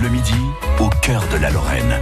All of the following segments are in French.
Bleu Midi, au cœur de la Lorraine.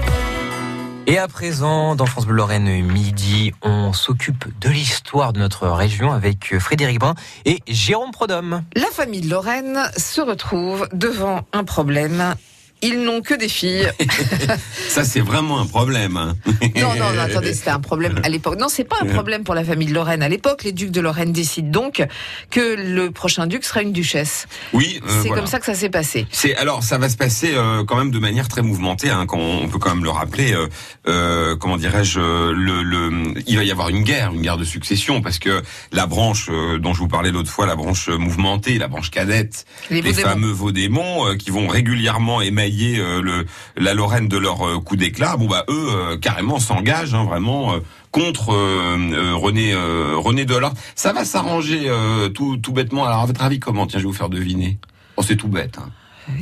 Et à présent, dans France Bleu Lorraine Midi, on s'occupe de l'histoire de notre région avec Frédéric Brun et Jérôme Prodhomme. La famille de Lorraine se retrouve devant un problème ils n'ont que des filles. ça, c'est vraiment un problème. Hein. non, non, non, attendez, c'était un problème à l'époque. Non, c'est pas un problème pour la famille de Lorraine. À l'époque, les ducs de Lorraine décident donc que le prochain duc sera une duchesse. Oui, euh, c'est comme ça que ça s'est passé. C'est alors, ça va se passer euh, quand même de manière très mouvementée. Hein, quand on peut quand même le rappeler. Euh, euh comment dirais-je le, le, il va y avoir une guerre, une guerre de succession, parce que la branche dont je vous parlais l'autre fois, la branche mouvementée, la branche cadette, les, les fameux Vaudémons, qui vont régulièrement émettre euh, le, la Lorraine de leur euh, coup d'éclat, bon bah eux euh, carrément s'engagent hein, vraiment contre René René Delors. Ça va s'arranger tout, tout bêtement. Alors à votre avis comment? Tiens, je vais vous faire deviner. Oh, c'est tout bête. Hein.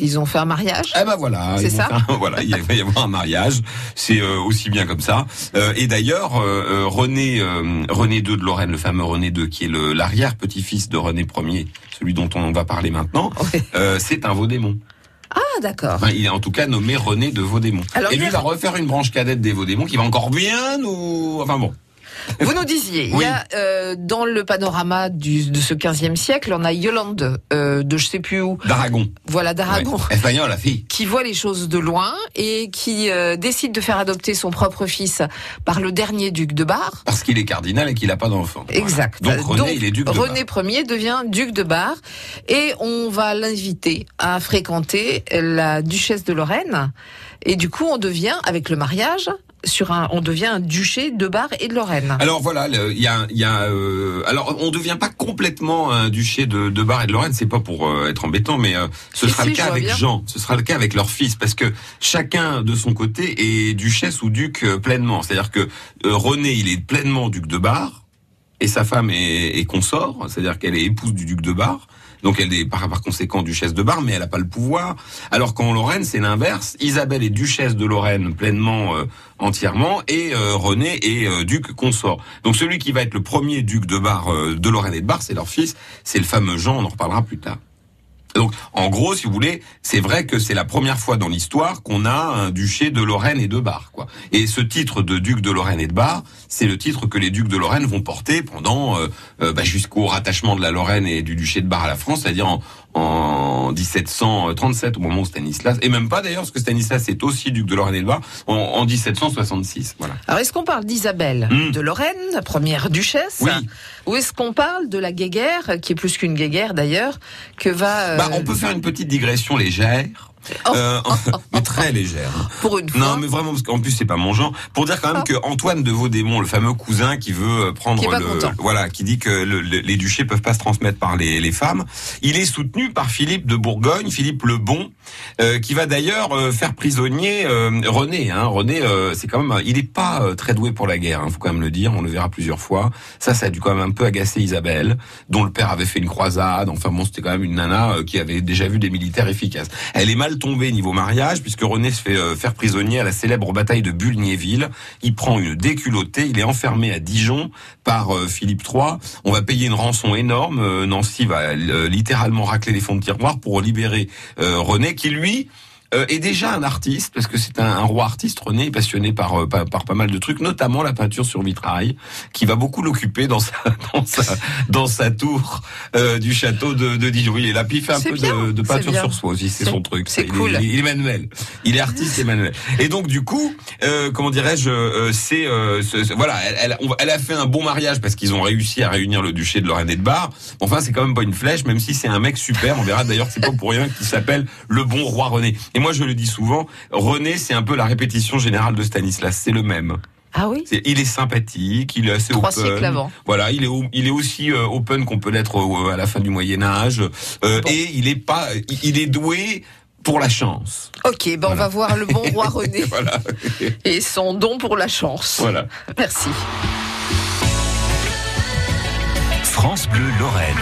Ils ont fait un mariage? Eh ben voilà, c'est ça? voilà, il va y avoir un mariage. C'est aussi bien comme ça. et d'ailleurs, René René II de Lorraine, le fameux René II, qui est l'arrière petit-fils de René Ier, celui dont on va parler maintenant, c'est un Vaudémon. Ah, d'accord. il est en tout cas nommé René de Vaudémont. et lui va refaire une branche cadette des Vaudémont qui va encore bien nous... Enfin bon. Vous nous disiez, il y a euh, dans le panorama du, de ce 15e siècle, on a Yolande euh, de je sais plus où. D'Aragon. Voilà, d'Aragon. Espagnol, la fille. Qui voit les choses de loin et qui euh, décide de faire adopter son propre fils par le dernier duc de Bar. Parce qu'il est cardinal et qu'il n'a pas d'enfant. Exact. Donc René, il est duc de René Ier devient duc de Bar et on va l'inviter à fréquenter la duchesse de Lorraine. Et du coup, on devient, avec le mariage, sur un, on devient un duché de Bar et de Lorraine. Alors voilà, il y a, y a euh, alors on devient pas complètement un duché de, de Bar et de Lorraine, c'est pas pour euh, être embêtant, mais euh, ce sera le cas avec Jean, ce sera le cas avec leur fils, parce que chacun de son côté est duchesse ou duc pleinement. C'est-à-dire que René, il est pleinement duc de Bar et sa femme est, est consort, c'est-à-dire qu'elle est épouse du duc de Bar. Donc elle est par, par conséquent duchesse de Bar, mais elle n'a pas le pouvoir. Alors qu'en Lorraine, c'est l'inverse. Isabelle est duchesse de Lorraine pleinement, euh, entièrement, et euh, René est euh, duc consort. Donc celui qui va être le premier duc de Bar, de Lorraine et de Bar, c'est leur fils, c'est le fameux Jean, on en reparlera plus tard. Donc, en gros, si vous voulez, c'est vrai que c'est la première fois dans l'histoire qu'on a un duché de Lorraine et de Bar, quoi. Et ce titre de duc de Lorraine et de Bar, c'est le titre que les ducs de Lorraine vont porter pendant euh, euh, bah, jusqu'au rattachement de la Lorraine et du duché de Bar à la France, c'est-à-dire en, en 1737 au moment où Stanislas, et même pas d'ailleurs parce que Stanislas est aussi duc de Lorraine et de Bar, en, 1766. Voilà. Alors est-ce qu'on parle d'Isabelle hmm. de Lorraine, la première duchesse? Oui. Ou est-ce qu'on parle de la guéguerre, qui est plus qu'une guéguerre d'ailleurs, que va... Bah, on peut faire une petite digression légère. Euh, mais très légère. Pour une fois. Non, mais vraiment, parce qu'en plus, c'est pas mon genre. Pour dire quand même ah. que Antoine de Vaudémont, le fameux cousin qui veut euh, prendre le, voilà, qui dit que les duchés peuvent pas se transmettre par les, les, femmes, il est soutenu par Philippe de Bourgogne, Philippe le Bon, euh, qui va d'ailleurs faire prisonnier René. Hein. René, c'est quand même, il est pas très doué pour la guerre. Hein, faut quand même le dire. On le verra plusieurs fois. Ça, ça a dû quand même un peu agacer Isabelle, dont le père avait fait une croisade. Enfin bon, c'était quand même une nana qui avait déjà vu des militaires efficaces. Elle est mal tombé niveau mariage, puisque René se fait euh, faire prisonnier à la célèbre bataille de Bulgnéville. Il prend une déculottée, il est enfermé à Dijon par euh, Philippe III. On va payer une rançon énorme. Euh, Nancy va littéralement racler les fonds de tiroir pour libérer René, qui lui euh, est déjà un artiste, parce que c'est un, roi artiste, René, passionné par, euh, par, par, pas mal de trucs, notamment la peinture sur vitrail, qui va beaucoup l'occuper dans sa, dans sa, dans sa tour euh, du château de, de Dijon. Il est là, puis il fait un peu de, de, peinture sur soi aussi, c'est son truc. C'est cool. Il est, manuel. Il est artiste et manuel. Et donc, du coup, euh, comment dirais-je, euh, c'est... voilà, elle, elle, elle, a fait un bon mariage parce qu'ils ont réussi à réunir le duché de Lorraine et de Bar. Enfin, c'est quand même pas une flèche, même si c'est un mec super. On verra d'ailleurs, c'est pas pour rien qu'il s'appelle le bon roi René. Et moi, je le dis souvent, René, c'est un peu la répétition générale de Stanislas. C'est le même. Ah oui. il est sympathique, il est assez Trois open. avant. Voilà, il est il est aussi euh, open qu'on peut l'être à la fin du Moyen Âge. Euh, et il est pas, il est doué pour la chance. Ok, ben on va voir le bon roi René voilà. et son don pour la chance. Voilà. Merci. France Bleu Lorraine.